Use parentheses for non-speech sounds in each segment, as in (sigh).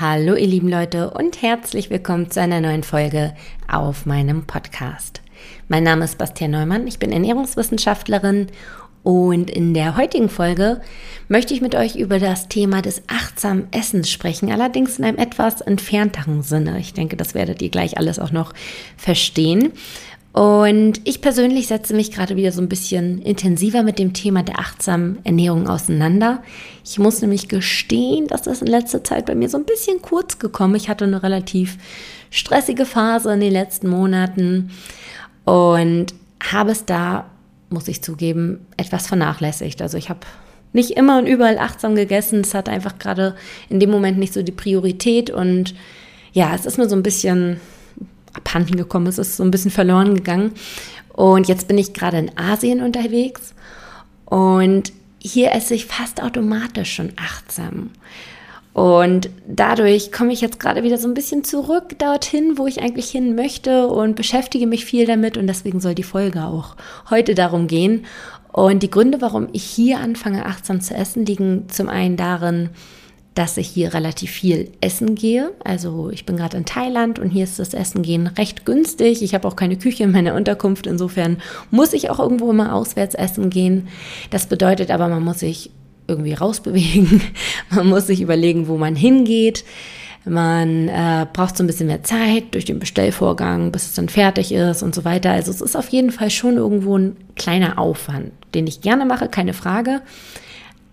Hallo ihr lieben Leute und herzlich willkommen zu einer neuen Folge auf meinem Podcast. Mein Name ist Bastian Neumann, ich bin Ernährungswissenschaftlerin und in der heutigen Folge möchte ich mit euch über das Thema des achtsamen Essens sprechen, allerdings in einem etwas entfernteren Sinne. Ich denke, das werdet ihr gleich alles auch noch verstehen. Und ich persönlich setze mich gerade wieder so ein bisschen intensiver mit dem Thema der achtsamen Ernährung auseinander. Ich muss nämlich gestehen, dass das in letzter Zeit bei mir so ein bisschen kurz gekommen. Ich hatte eine relativ stressige Phase in den letzten Monaten und habe es da, muss ich zugeben, etwas vernachlässigt. Also ich habe nicht immer und überall achtsam gegessen. Es hat einfach gerade in dem Moment nicht so die Priorität und ja, es ist mir so ein bisschen abhanden gekommen ist, ist so ein bisschen verloren gegangen. Und jetzt bin ich gerade in Asien unterwegs und hier esse ich fast automatisch schon achtsam. Und dadurch komme ich jetzt gerade wieder so ein bisschen zurück dorthin, wo ich eigentlich hin möchte und beschäftige mich viel damit. Und deswegen soll die Folge auch heute darum gehen. Und die Gründe, warum ich hier anfange, achtsam zu essen, liegen zum einen darin, dass ich hier relativ viel essen gehe. Also ich bin gerade in Thailand und hier ist das Essen gehen recht günstig. Ich habe auch keine Küche in meiner Unterkunft. Insofern muss ich auch irgendwo immer auswärts essen gehen. Das bedeutet aber, man muss sich irgendwie rausbewegen. (laughs) Man muss sich überlegen, wo man hingeht. Man äh, braucht so ein bisschen mehr Zeit durch den Bestellvorgang, bis es dann fertig ist und so weiter. Also es ist auf jeden Fall schon irgendwo ein kleiner Aufwand, den ich gerne mache, keine Frage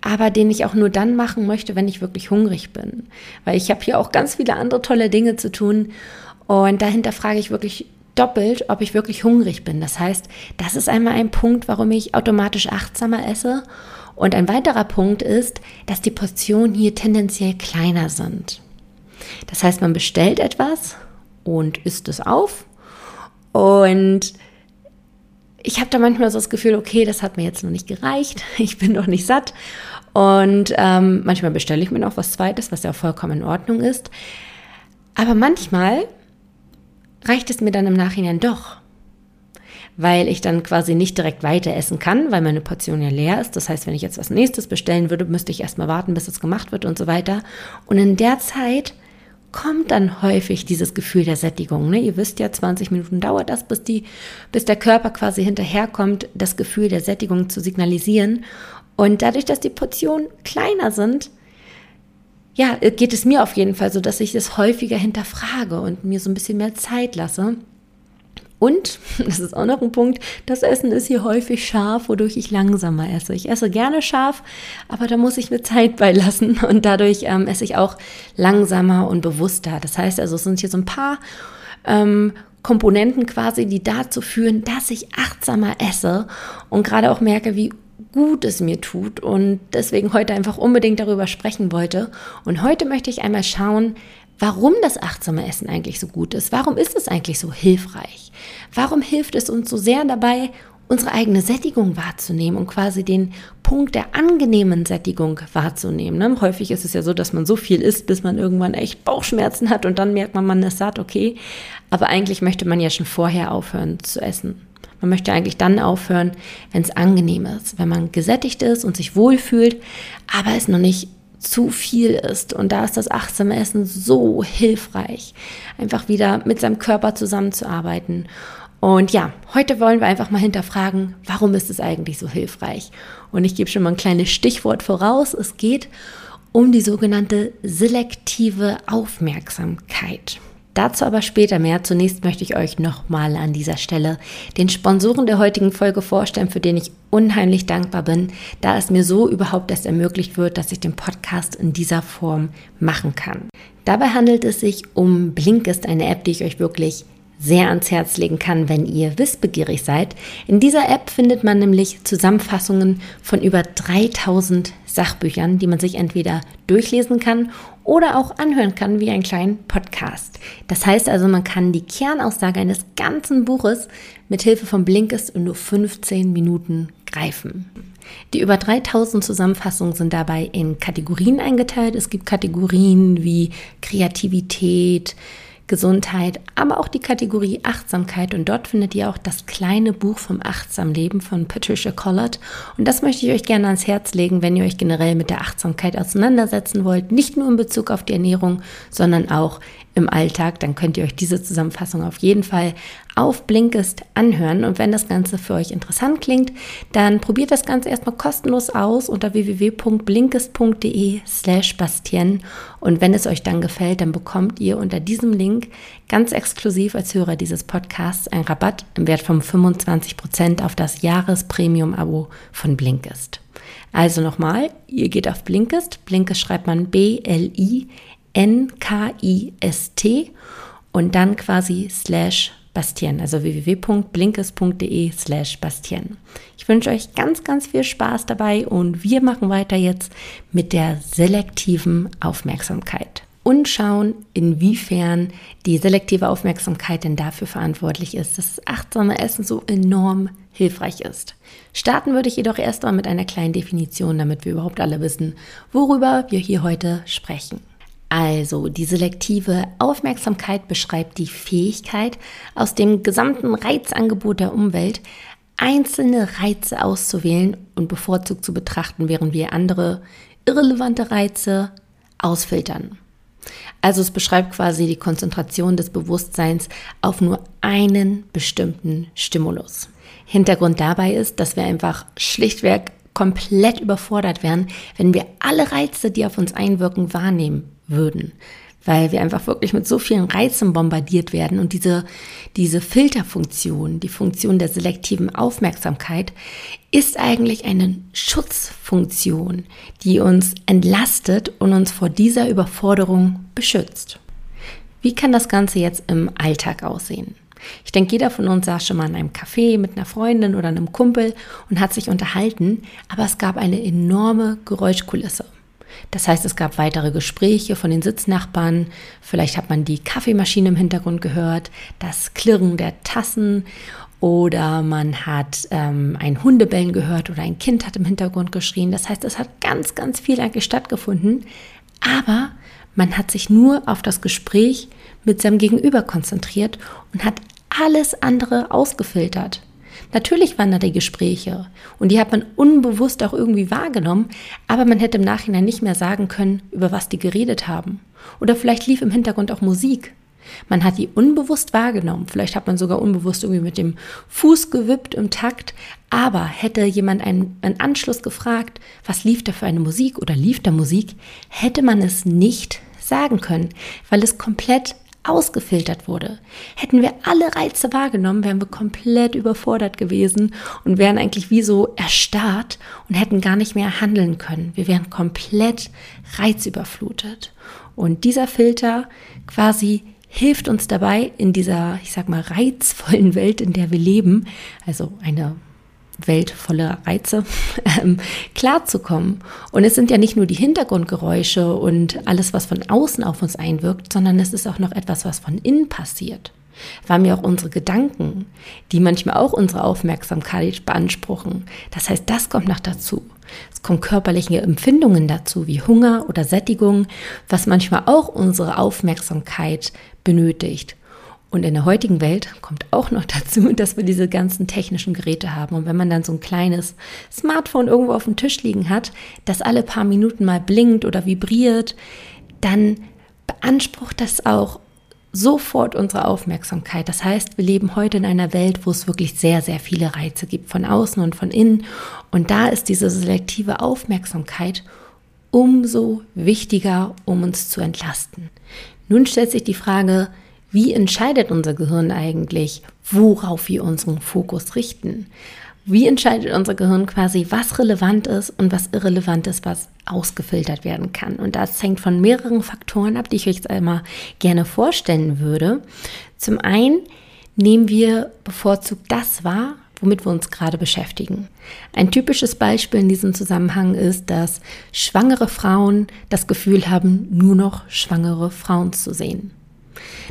aber den ich auch nur dann machen möchte, wenn ich wirklich hungrig bin. Weil ich habe hier auch ganz viele andere tolle Dinge zu tun und dahinter frage ich wirklich doppelt, ob ich wirklich hungrig bin. Das heißt, das ist einmal ein Punkt, warum ich automatisch achtsamer esse. Und ein weiterer Punkt ist, dass die Portionen hier tendenziell kleiner sind. Das heißt, man bestellt etwas und isst es auf und ich habe da manchmal so das Gefühl, okay, das hat mir jetzt noch nicht gereicht, (laughs) ich bin noch nicht satt. Und ähm, manchmal bestelle ich mir noch was Zweites, was ja auch vollkommen in Ordnung ist. Aber manchmal reicht es mir dann im Nachhinein doch, weil ich dann quasi nicht direkt weiter essen kann, weil meine Portion ja leer ist. Das heißt, wenn ich jetzt was nächstes bestellen würde, müsste ich erstmal warten, bis es gemacht wird und so weiter. Und in der Zeit kommt dann häufig dieses Gefühl der Sättigung. Ne? Ihr wisst ja, 20 Minuten dauert das, bis, die, bis der Körper quasi hinterherkommt, das Gefühl der Sättigung zu signalisieren. Und dadurch, dass die Portionen kleiner sind, ja, geht es mir auf jeden Fall so, dass ich das häufiger hinterfrage und mir so ein bisschen mehr Zeit lasse. Und, (laughs) das ist auch noch ein Punkt, das Essen ist hier häufig scharf, wodurch ich langsamer esse. Ich esse gerne scharf, aber da muss ich mir Zeit beilassen (laughs) und dadurch ähm, esse ich auch langsamer und bewusster. Das heißt also, es sind hier so ein paar ähm, Komponenten quasi, die dazu führen, dass ich achtsamer esse und gerade auch merke, wie gut es mir tut und deswegen heute einfach unbedingt darüber sprechen wollte. Und heute möchte ich einmal schauen, warum das achtsame Essen eigentlich so gut ist. Warum ist es eigentlich so hilfreich? Warum hilft es uns so sehr dabei, unsere eigene Sättigung wahrzunehmen und quasi den Punkt der angenehmen Sättigung wahrzunehmen. Ne? Häufig ist es ja so, dass man so viel isst, bis man irgendwann echt Bauchschmerzen hat und dann merkt man, man ist satt, okay. Aber eigentlich möchte man ja schon vorher aufhören zu essen. Man möchte eigentlich dann aufhören, wenn es angenehm ist, wenn man gesättigt ist und sich wohlfühlt, aber es noch nicht zu viel ist. Und da ist das achtsame Essen so hilfreich, einfach wieder mit seinem Körper zusammenzuarbeiten. Und ja, heute wollen wir einfach mal hinterfragen, warum ist es eigentlich so hilfreich? Und ich gebe schon mal ein kleines Stichwort voraus. Es geht um die sogenannte selektive Aufmerksamkeit. Dazu aber später mehr. Zunächst möchte ich euch nochmal an dieser Stelle den Sponsoren der heutigen Folge vorstellen, für den ich unheimlich dankbar bin, da es mir so überhaupt erst ermöglicht wird, dass ich den Podcast in dieser Form machen kann. Dabei handelt es sich um Blinkist, eine App, die ich euch wirklich sehr ans Herz legen kann, wenn ihr wissbegierig seid. In dieser App findet man nämlich Zusammenfassungen von über 3000 Sachbüchern, die man sich entweder durchlesen kann oder auch anhören kann wie einen kleinen Podcast. Das heißt also, man kann die Kernaussage eines ganzen Buches mit Hilfe von Blinkist in nur 15 Minuten greifen. Die über 3000 Zusammenfassungen sind dabei in Kategorien eingeteilt. Es gibt Kategorien wie Kreativität, Gesundheit, aber auch die Kategorie Achtsamkeit. Und dort findet ihr auch das kleine Buch vom Achtsam Leben von Patricia Collard. Und das möchte ich euch gerne ans Herz legen, wenn ihr euch generell mit der Achtsamkeit auseinandersetzen wollt. Nicht nur in Bezug auf die Ernährung, sondern auch im Alltag, dann könnt ihr euch diese Zusammenfassung auf jeden Fall auf Blinkist anhören. Und wenn das Ganze für euch interessant klingt, dann probiert das Ganze erstmal kostenlos aus unter www.blinkist.de slash Bastien. Und wenn es euch dann gefällt, dann bekommt ihr unter diesem Link ganz exklusiv als Hörer dieses Podcasts einen Rabatt im Wert von 25% auf das Jahrespremium-Abo von Blinkist. Also nochmal, ihr geht auf Blinkist. Blinkist schreibt man B-L-I N-K-I-S-T und dann quasi slash Bastien, also www.blinkes.de slash Bastien. Ich wünsche euch ganz, ganz viel Spaß dabei und wir machen weiter jetzt mit der selektiven Aufmerksamkeit und schauen, inwiefern die selektive Aufmerksamkeit denn dafür verantwortlich ist, dass das achtsame Essen so enorm hilfreich ist. Starten würde ich jedoch erst mal mit einer kleinen Definition, damit wir überhaupt alle wissen, worüber wir hier heute sprechen. Also die selektive Aufmerksamkeit beschreibt die Fähigkeit, aus dem gesamten Reizangebot der Umwelt einzelne Reize auszuwählen und bevorzugt zu betrachten, während wir andere irrelevante Reize ausfiltern. Also es beschreibt quasi die Konzentration des Bewusstseins auf nur einen bestimmten Stimulus. Hintergrund dabei ist, dass wir einfach schlichtweg komplett überfordert wären, wenn wir alle Reize, die auf uns einwirken, wahrnehmen würden. Weil wir einfach wirklich mit so vielen Reizen bombardiert werden und diese, diese Filterfunktion, die Funktion der selektiven Aufmerksamkeit, ist eigentlich eine Schutzfunktion, die uns entlastet und uns vor dieser Überforderung beschützt. Wie kann das Ganze jetzt im Alltag aussehen? Ich denke, jeder von uns saß schon mal in einem Café mit einer Freundin oder einem Kumpel und hat sich unterhalten, aber es gab eine enorme Geräuschkulisse. Das heißt, es gab weitere Gespräche von den Sitznachbarn. Vielleicht hat man die Kaffeemaschine im Hintergrund gehört, das Klirren der Tassen oder man hat ähm, ein Hundebellen gehört oder ein Kind hat im Hintergrund geschrien. Das heißt, es hat ganz, ganz viel eigentlich stattgefunden. Aber man hat sich nur auf das Gespräch mit seinem Gegenüber konzentriert und hat alles andere ausgefiltert. Natürlich waren da die Gespräche und die hat man unbewusst auch irgendwie wahrgenommen, aber man hätte im Nachhinein nicht mehr sagen können, über was die geredet haben. Oder vielleicht lief im Hintergrund auch Musik. Man hat die unbewusst wahrgenommen. Vielleicht hat man sogar unbewusst irgendwie mit dem Fuß gewippt im Takt. Aber hätte jemand einen, einen Anschluss gefragt, was lief da für eine Musik oder lief da Musik, hätte man es nicht sagen können, weil es komplett ausgefiltert wurde. Hätten wir alle Reize wahrgenommen, wären wir komplett überfordert gewesen und wären eigentlich wie so erstarrt und hätten gar nicht mehr handeln können. Wir wären komplett reizüberflutet. Und dieser Filter quasi hilft uns dabei, in dieser, ich sag mal, reizvollen Welt, in der wir leben, also eine Welt voller Reize, (laughs) ähm, klarzukommen. Und es sind ja nicht nur die Hintergrundgeräusche und alles, was von außen auf uns einwirkt, sondern es ist auch noch etwas, was von innen passiert. Waren mir auch unsere Gedanken, die manchmal auch unsere Aufmerksamkeit beanspruchen. Das heißt, das kommt noch dazu. Es kommen körperliche Empfindungen dazu, wie Hunger oder Sättigung, was manchmal auch unsere Aufmerksamkeit benötigt. Und in der heutigen Welt kommt auch noch (laughs) dazu, dass wir diese ganzen technischen Geräte haben. Und wenn man dann so ein kleines Smartphone irgendwo auf dem Tisch liegen hat, das alle paar Minuten mal blinkt oder vibriert, dann beansprucht das auch sofort unsere Aufmerksamkeit. Das heißt, wir leben heute in einer Welt, wo es wirklich sehr, sehr viele Reize gibt, von außen und von innen. Und da ist diese selektive Aufmerksamkeit umso wichtiger, um uns zu entlasten. Nun stellt sich die Frage, wie entscheidet unser Gehirn eigentlich, worauf wir unseren Fokus richten? Wie entscheidet unser Gehirn quasi, was relevant ist und was irrelevant ist, was ausgefiltert werden kann? Und das hängt von mehreren Faktoren ab, die ich euch jetzt einmal gerne vorstellen würde. Zum einen nehmen wir bevorzugt das wahr, womit wir uns gerade beschäftigen. Ein typisches Beispiel in diesem Zusammenhang ist, dass schwangere Frauen das Gefühl haben, nur noch schwangere Frauen zu sehen.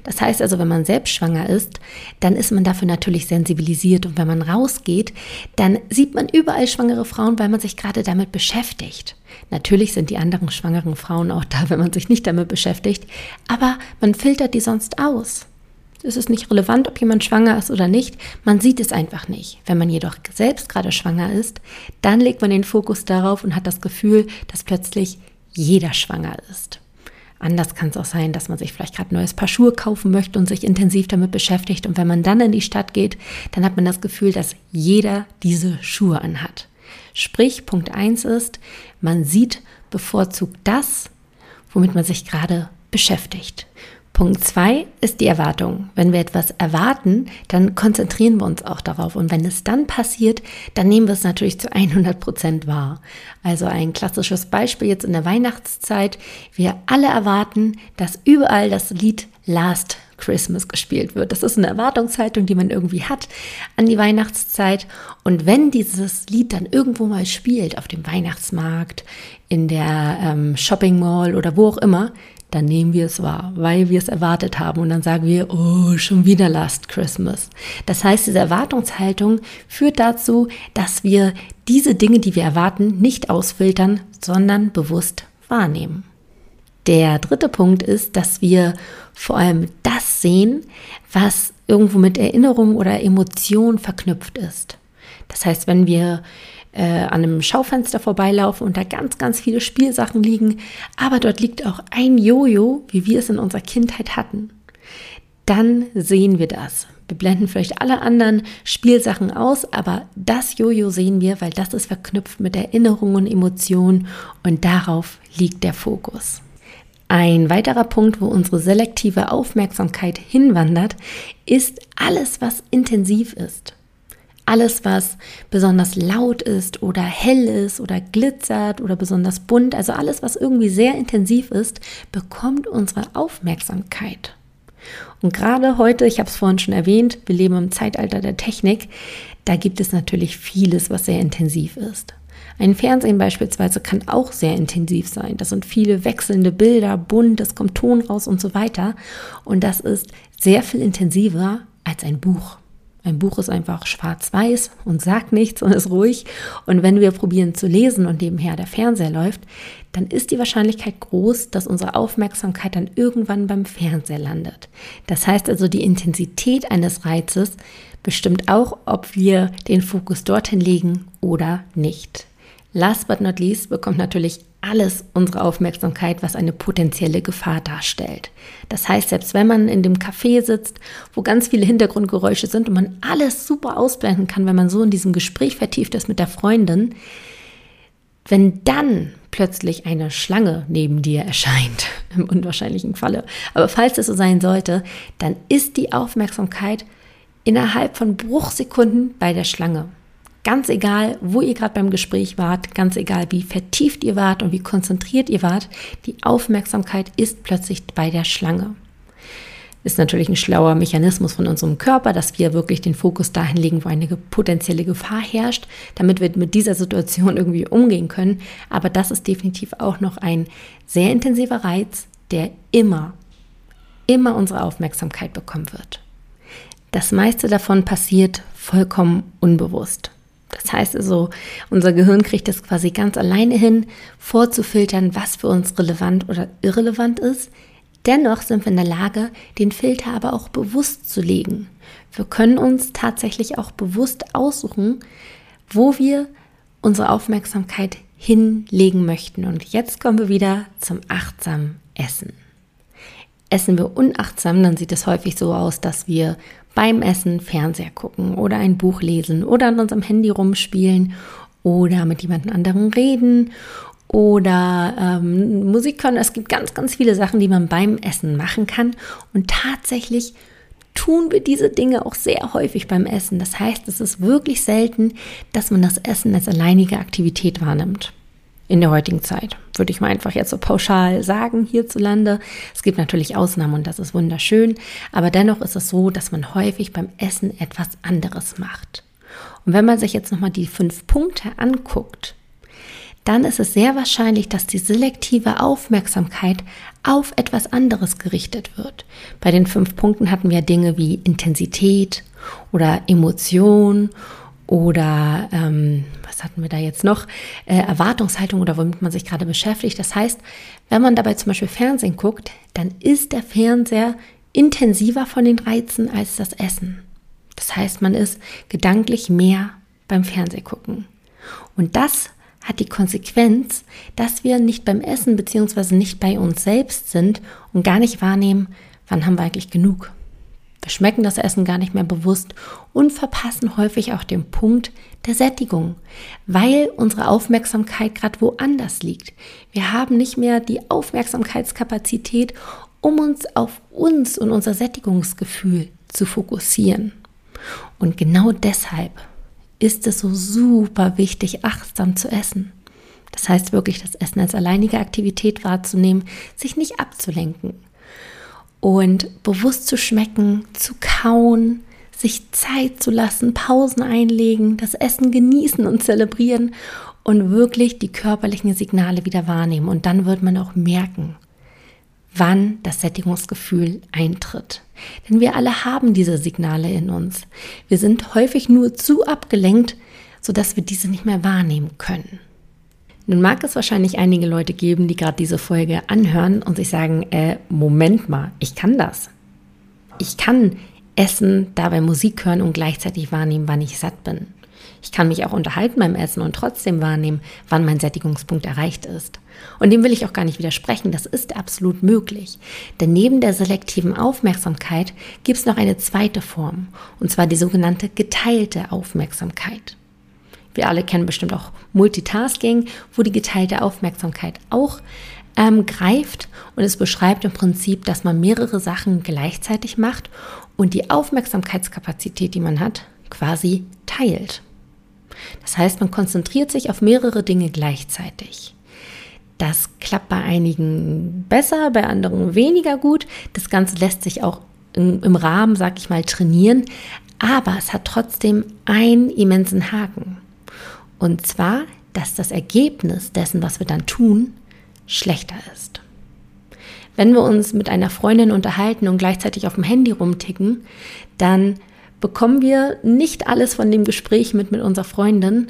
Das heißt also, wenn man selbst schwanger ist, dann ist man dafür natürlich sensibilisiert und wenn man rausgeht, dann sieht man überall schwangere Frauen, weil man sich gerade damit beschäftigt. Natürlich sind die anderen schwangeren Frauen auch da, (laughs) wenn man sich nicht damit beschäftigt, aber man filtert die sonst aus. Es ist nicht relevant, ob jemand schwanger ist oder nicht. Man sieht es einfach nicht. Wenn man jedoch selbst gerade schwanger ist, dann legt man den Fokus darauf und hat das Gefühl, dass plötzlich jeder schwanger ist. Anders kann es auch sein, dass man sich vielleicht gerade ein neues Paar Schuhe kaufen möchte und sich intensiv damit beschäftigt. Und wenn man dann in die Stadt geht, dann hat man das Gefühl, dass jeder diese Schuhe anhat. Sprich, Punkt 1 ist, man sieht bevorzugt das, womit man sich gerade beschäftigt. Punkt zwei ist die Erwartung. Wenn wir etwas erwarten, dann konzentrieren wir uns auch darauf. Und wenn es dann passiert, dann nehmen wir es natürlich zu 100 Prozent wahr. Also ein klassisches Beispiel jetzt in der Weihnachtszeit. Wir alle erwarten, dass überall das Lied Last Christmas gespielt wird. Das ist eine Erwartungshaltung, die man irgendwie hat an die Weihnachtszeit. Und wenn dieses Lied dann irgendwo mal spielt, auf dem Weihnachtsmarkt, in der ähm, Shopping Mall oder wo auch immer, dann nehmen wir es wahr, weil wir es erwartet haben und dann sagen wir, oh, schon wieder Last Christmas. Das heißt, diese Erwartungshaltung führt dazu, dass wir diese Dinge, die wir erwarten, nicht ausfiltern, sondern bewusst wahrnehmen. Der dritte Punkt ist, dass wir vor allem das sehen, was irgendwo mit Erinnerung oder Emotion verknüpft ist. Das heißt, wenn wir äh, an einem Schaufenster vorbeilaufen und da ganz, ganz viele Spielsachen liegen, aber dort liegt auch ein Jojo, wie wir es in unserer Kindheit hatten, dann sehen wir das. Wir blenden vielleicht alle anderen Spielsachen aus, aber das Jojo sehen wir, weil das ist verknüpft mit Erinnerungen und Emotionen und darauf liegt der Fokus. Ein weiterer Punkt, wo unsere selektive Aufmerksamkeit hinwandert, ist alles, was intensiv ist. Alles, was besonders laut ist oder hell ist oder glitzert oder besonders bunt, also alles, was irgendwie sehr intensiv ist, bekommt unsere Aufmerksamkeit. Und gerade heute, ich habe es vorhin schon erwähnt, wir leben im Zeitalter der Technik, da gibt es natürlich vieles, was sehr intensiv ist. Ein Fernsehen beispielsweise kann auch sehr intensiv sein. Das sind viele wechselnde Bilder, bunt, es kommt Ton raus und so weiter. Und das ist sehr viel intensiver als ein Buch. Ein Buch ist einfach schwarz-weiß und sagt nichts und ist ruhig. Und wenn wir probieren zu lesen und nebenher der Fernseher läuft, dann ist die Wahrscheinlichkeit groß, dass unsere Aufmerksamkeit dann irgendwann beim Fernseher landet. Das heißt also, die Intensität eines Reizes bestimmt auch, ob wir den Fokus dorthin legen oder nicht. Last but not least bekommt natürlich alles unsere Aufmerksamkeit, was eine potenzielle Gefahr darstellt. Das heißt, selbst wenn man in dem Café sitzt, wo ganz viele Hintergrundgeräusche sind und man alles super ausblenden kann, wenn man so in diesem Gespräch vertieft ist mit der Freundin, wenn dann plötzlich eine Schlange neben dir erscheint, (laughs) im unwahrscheinlichen Falle, aber falls es so sein sollte, dann ist die Aufmerksamkeit innerhalb von Bruchsekunden bei der Schlange. Ganz egal, wo ihr gerade beim Gespräch wart, ganz egal, wie vertieft ihr wart und wie konzentriert ihr wart, die Aufmerksamkeit ist plötzlich bei der Schlange. Ist natürlich ein schlauer Mechanismus von unserem Körper, dass wir wirklich den Fokus dahin legen, wo eine potenzielle Gefahr herrscht, damit wir mit dieser Situation (laughs) irgendwie umgehen können. Aber das ist definitiv auch noch ein sehr intensiver Reiz, der immer, immer unsere Aufmerksamkeit bekommen wird. Das meiste davon passiert vollkommen unbewusst. Das heißt also, unser Gehirn kriegt es quasi ganz alleine hin, vorzufiltern, was für uns relevant oder irrelevant ist. Dennoch sind wir in der Lage, den Filter aber auch bewusst zu legen. Wir können uns tatsächlich auch bewusst aussuchen, wo wir unsere Aufmerksamkeit hinlegen möchten. Und jetzt kommen wir wieder zum achtsamen Essen. Essen wir unachtsam, dann sieht es häufig so aus, dass wir beim Essen Fernseher gucken oder ein Buch lesen oder an unserem Handy rumspielen oder mit jemand anderem reden oder ähm, Musik hören. Es gibt ganz, ganz viele Sachen, die man beim Essen machen kann. Und tatsächlich tun wir diese Dinge auch sehr häufig beim Essen. Das heißt, es ist wirklich selten, dass man das Essen als alleinige Aktivität wahrnimmt in der heutigen Zeit. Würde ich mal einfach jetzt so pauschal sagen hierzulande. Es gibt natürlich Ausnahmen und das ist wunderschön, aber dennoch ist es so, dass man häufig beim Essen etwas anderes macht. Und wenn man sich jetzt nochmal die fünf Punkte anguckt, dann ist es sehr wahrscheinlich, dass die selektive Aufmerksamkeit auf etwas anderes gerichtet wird. Bei den fünf Punkten hatten wir Dinge wie Intensität oder Emotion oder ähm, was hatten wir da jetzt noch? Äh, Erwartungshaltung oder womit man sich gerade beschäftigt. Das heißt, wenn man dabei zum Beispiel Fernsehen guckt, dann ist der Fernseher intensiver von den Reizen als das Essen. Das heißt, man ist gedanklich mehr beim Fernsehgucken. Und das hat die Konsequenz, dass wir nicht beim Essen bzw. nicht bei uns selbst sind und gar nicht wahrnehmen, wann haben wir eigentlich genug. Wir schmecken das Essen gar nicht mehr bewusst und verpassen häufig auch den Punkt der Sättigung, weil unsere Aufmerksamkeit gerade woanders liegt. Wir haben nicht mehr die Aufmerksamkeitskapazität, um uns auf uns und unser Sättigungsgefühl zu fokussieren. Und genau deshalb ist es so super wichtig, achtsam zu essen. Das heißt wirklich, das Essen als alleinige Aktivität wahrzunehmen, sich nicht abzulenken und bewusst zu schmecken, zu kauen, sich Zeit zu lassen, Pausen einlegen, das Essen genießen und zelebrieren und wirklich die körperlichen Signale wieder wahrnehmen. Und dann wird man auch merken, wann das Sättigungsgefühl eintritt. Denn wir alle haben diese Signale in uns. Wir sind häufig nur zu abgelenkt, sodass wir diese nicht mehr wahrnehmen können. Nun mag es wahrscheinlich einige Leute geben, die gerade diese Folge anhören und sich sagen, äh, Moment mal, ich kann das. Ich kann essen, dabei Musik hören und gleichzeitig wahrnehmen, wann ich satt bin. Ich kann mich auch unterhalten beim Essen und trotzdem wahrnehmen, wann mein Sättigungspunkt erreicht ist. Und dem will ich auch gar nicht widersprechen, das ist absolut möglich. Denn neben der selektiven Aufmerksamkeit gibt es noch eine zweite Form, und zwar die sogenannte geteilte Aufmerksamkeit. Wir alle kennen bestimmt auch Multitasking, wo die geteilte Aufmerksamkeit auch ähm, greift und es beschreibt im Prinzip, dass man mehrere Sachen gleichzeitig macht und die Aufmerksamkeitskapazität, die man hat, quasi teilt. Das heißt, man konzentriert sich auf mehrere Dinge gleichzeitig. Das klappt bei einigen besser, bei anderen weniger gut. Das Ganze lässt sich auch im, im Rahmen, sag ich mal, trainieren, aber es hat trotzdem einen immensen Haken. Und zwar, dass das Ergebnis dessen, was wir dann tun, schlechter ist. Wenn wir uns mit einer Freundin unterhalten und gleichzeitig auf dem Handy rumticken, dann bekommen wir nicht alles von dem Gespräch mit mit unserer Freundin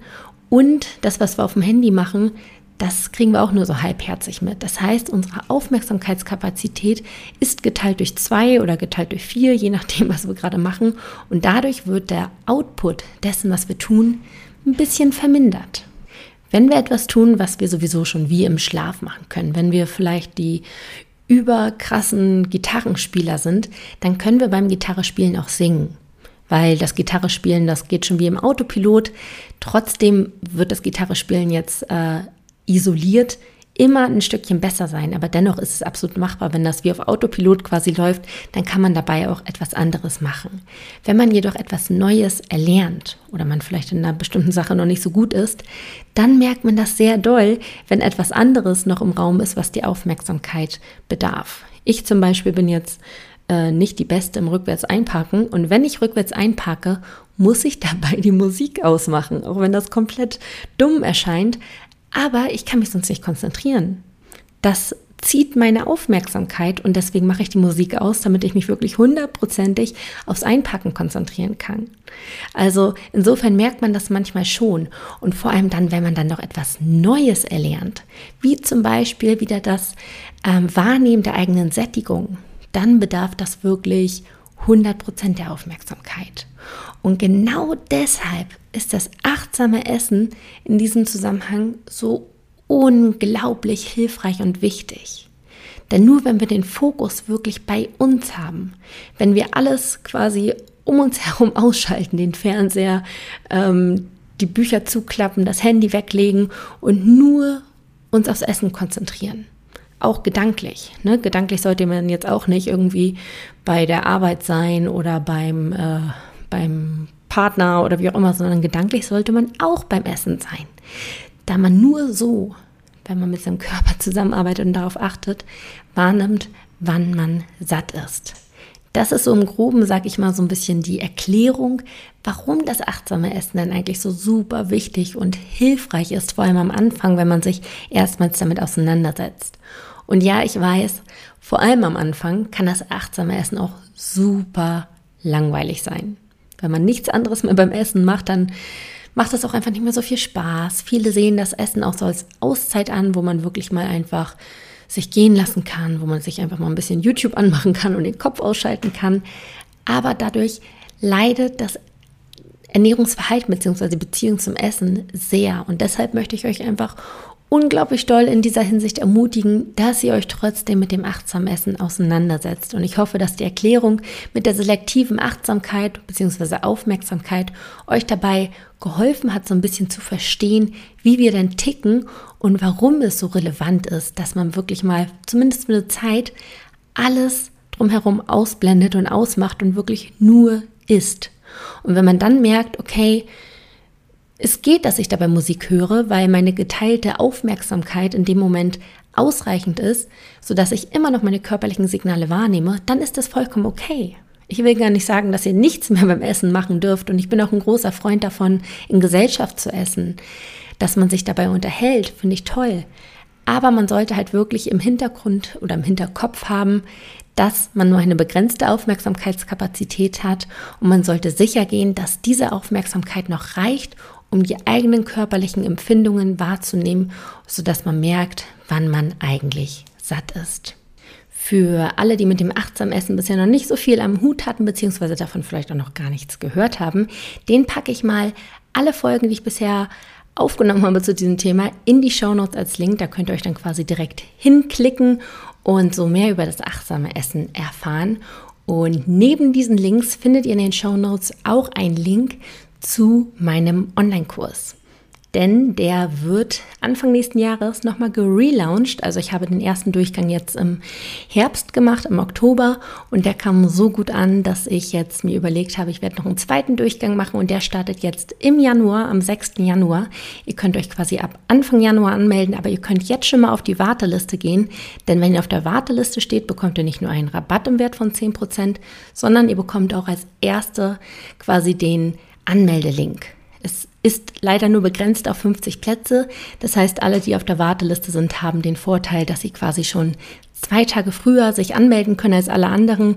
und das, was wir auf dem Handy machen, das kriegen wir auch nur so halbherzig mit. Das heißt, unsere Aufmerksamkeitskapazität ist geteilt durch zwei oder geteilt durch vier, je nachdem, was wir gerade machen. Und dadurch wird der Output dessen, was wir tun, ein bisschen vermindert. Wenn wir etwas tun, was wir sowieso schon wie im Schlaf machen können, wenn wir vielleicht die überkrassen Gitarrenspieler sind, dann können wir beim Gitarrespielen auch singen. Weil das Gitarrespielen, das geht schon wie im Autopilot. Trotzdem wird das Gitarrespielen jetzt äh, isoliert immer ein Stückchen besser sein, aber dennoch ist es absolut machbar. Wenn das wie auf Autopilot quasi läuft, dann kann man dabei auch etwas anderes machen. Wenn man jedoch etwas Neues erlernt oder man vielleicht in einer bestimmten Sache noch nicht so gut ist, dann merkt man das sehr doll, wenn etwas anderes noch im Raum ist, was die Aufmerksamkeit bedarf. Ich zum Beispiel bin jetzt äh, nicht die Beste im Rückwärts einparken und wenn ich rückwärts einparke, muss ich dabei die Musik ausmachen, auch wenn das komplett dumm erscheint. Aber ich kann mich sonst nicht konzentrieren. Das zieht meine Aufmerksamkeit und deswegen mache ich die Musik aus, damit ich mich wirklich hundertprozentig aufs Einpacken konzentrieren kann. Also insofern merkt man das manchmal schon und vor allem dann, wenn man dann noch etwas Neues erlernt, wie zum Beispiel wieder das ähm, Wahrnehmen der eigenen Sättigung, dann bedarf das wirklich 100% der Aufmerksamkeit. Und genau deshalb ist das achtsame Essen in diesem Zusammenhang so unglaublich hilfreich und wichtig. Denn nur wenn wir den Fokus wirklich bei uns haben, wenn wir alles quasi um uns (laughs) herum ausschalten, den Fernseher, ähm, die Bücher zuklappen, das Handy weglegen und nur uns aufs Essen konzentrieren, auch gedanklich. Ne? Gedanklich sollte man jetzt auch nicht irgendwie bei der Arbeit sein oder beim, äh, beim Partner oder wie auch immer, sondern gedanklich sollte man auch beim Essen sein. Da man nur so, wenn man mit seinem Körper zusammenarbeitet und darauf achtet, wahrnimmt, wann man satt ist. Das ist so im Groben, sag ich mal, so ein bisschen die Erklärung, warum das achtsame Essen denn eigentlich so super wichtig und hilfreich ist, vor allem am Anfang, wenn man sich erstmals damit auseinandersetzt. Und ja, ich weiß, vor allem am Anfang kann das achtsame Essen auch super langweilig sein. Wenn man nichts anderes mehr beim Essen macht, dann macht das auch einfach nicht mehr so viel Spaß. Viele sehen das Essen auch so als Auszeit an, wo man wirklich mal einfach sich gehen lassen kann, wo man sich einfach mal ein bisschen YouTube anmachen kann und den Kopf ausschalten kann. Aber dadurch leidet das Ernährungsverhalten bzw. Beziehung zum Essen sehr. Und deshalb möchte ich euch einfach unglaublich doll in dieser Hinsicht ermutigen, dass ihr euch trotzdem mit dem achtsamen Essen auseinandersetzt. Und ich hoffe, dass die Erklärung mit der selektiven Achtsamkeit bzw. Aufmerksamkeit euch dabei geholfen hat, so ein bisschen zu verstehen, wie wir denn ticken und warum es so relevant ist, dass man wirklich mal zumindest für eine Zeit alles drumherum ausblendet und ausmacht und wirklich nur isst. Und wenn man dann merkt, okay, es geht, dass ich dabei Musik höre, weil meine geteilte Aufmerksamkeit in dem Moment ausreichend ist, sodass ich immer noch meine körperlichen Signale wahrnehme, dann ist das vollkommen okay. Ich will gar nicht sagen, dass ihr nichts mehr beim Essen machen dürft und ich bin auch ein großer Freund davon, in Gesellschaft zu essen. Dass man sich dabei unterhält, finde ich toll. Aber man sollte halt wirklich im Hintergrund oder im Hinterkopf haben, dass man nur eine begrenzte Aufmerksamkeitskapazität hat und man sollte sicher gehen, dass diese Aufmerksamkeit noch reicht, um die eigenen körperlichen Empfindungen wahrzunehmen, sodass man merkt, wann man eigentlich satt ist. Für alle, die mit dem achtsamen Essen bisher noch nicht so viel am Hut hatten, beziehungsweise davon vielleicht auch noch gar nichts gehört haben, den packe ich mal alle Folgen, die ich bisher aufgenommen habe zu diesem Thema, in die Shownotes als Link. Da könnt ihr euch dann quasi direkt hinklicken und so mehr über das achtsame Essen erfahren. Und neben diesen Links findet ihr in den Shownotes auch einen Link zu meinem Online-Kurs. Denn der wird Anfang nächsten Jahres nochmal gelauncht. Also ich habe den ersten Durchgang jetzt im Herbst gemacht, im Oktober. Und der kam so gut an, dass ich jetzt mir überlegt habe, ich werde noch einen zweiten Durchgang machen. Und der startet jetzt im Januar, am 6. Januar. Ihr könnt euch quasi ab Anfang Januar anmelden, aber ihr könnt jetzt schon mal auf die Warteliste gehen. Denn wenn ihr auf der Warteliste steht, bekommt ihr nicht nur einen Rabatt im Wert von 10%, sondern ihr bekommt auch als Erste quasi den Anmeldelink. Es ist leider nur begrenzt auf 50 Plätze. Das heißt, alle, die auf der Warteliste sind, haben den Vorteil, dass sie quasi schon zwei Tage früher sich anmelden können als alle anderen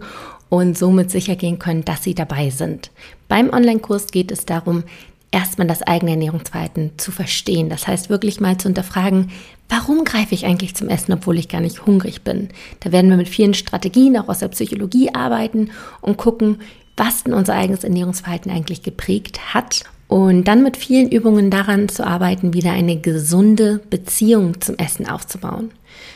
und somit sicher gehen können, dass sie dabei sind. Beim Online-Kurs geht es darum, erstmal das eigene Ernährungsverhalten zu verstehen. Das heißt, wirklich mal zu hinterfragen, warum greife ich eigentlich zum Essen, obwohl ich gar nicht hungrig bin. Da werden wir mit vielen Strategien auch aus der Psychologie arbeiten und gucken, was denn unser eigenes Ernährungsverhalten eigentlich geprägt hat. Und dann mit vielen Übungen daran zu arbeiten, wieder eine gesunde Beziehung zum Essen aufzubauen.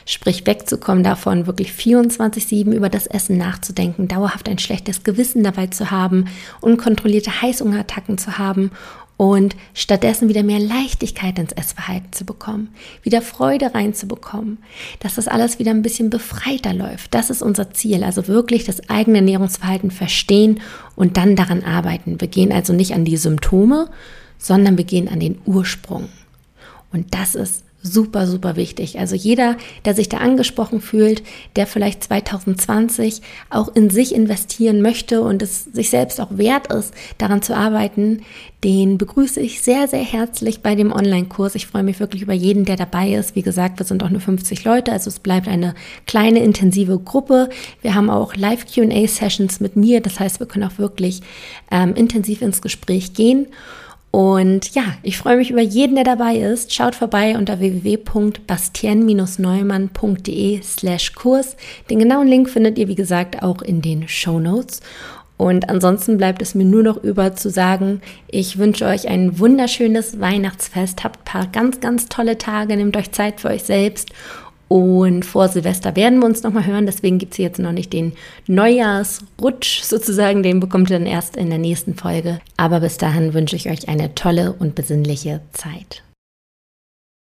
Sprich, wegzukommen davon, wirklich 24-7 über das Essen nachzudenken, dauerhaft ein schlechtes Gewissen dabei zu haben, unkontrollierte Heißhungerattacken zu haben und stattdessen wieder mehr Leichtigkeit ins Essverhalten zu bekommen, wieder Freude reinzubekommen, dass das alles wieder ein bisschen befreiter läuft. Das ist unser Ziel, also wirklich das eigene Ernährungsverhalten verstehen und dann daran arbeiten. Wir gehen also nicht an die Symptome, sondern wir gehen an den Ursprung. Und das ist super, super wichtig. Also jeder, der sich da angesprochen fühlt, der vielleicht 2020 auch in sich investieren möchte und es sich selbst auch wert ist, daran zu arbeiten, den begrüße ich sehr, sehr herzlich bei dem Online-Kurs. Ich freue mich wirklich über jeden, der dabei ist. Wie gesagt, wir sind auch nur 50 Leute, also es bleibt eine kleine, intensive Gruppe. Wir haben auch Live-QA-Sessions mit mir, das heißt, wir können auch wirklich ähm, intensiv ins Gespräch gehen. Und ja, ich freue mich über jeden, der dabei ist. Schaut vorbei unter www.bastien-neumann.de slash Kurs. Den genauen Link findet ihr, wie gesagt, auch in den Show Notes. Und ansonsten bleibt es mir nur noch über zu sagen, ich wünsche euch ein wunderschönes Weihnachtsfest, habt ein paar ganz, ganz tolle Tage, nehmt euch Zeit für euch selbst und vor Silvester werden wir uns nochmal hören. Deswegen gibt es jetzt noch nicht den Neujahrsrutsch sozusagen. Den bekommt ihr dann erst in der nächsten Folge. Aber bis dahin wünsche ich euch eine tolle und besinnliche Zeit.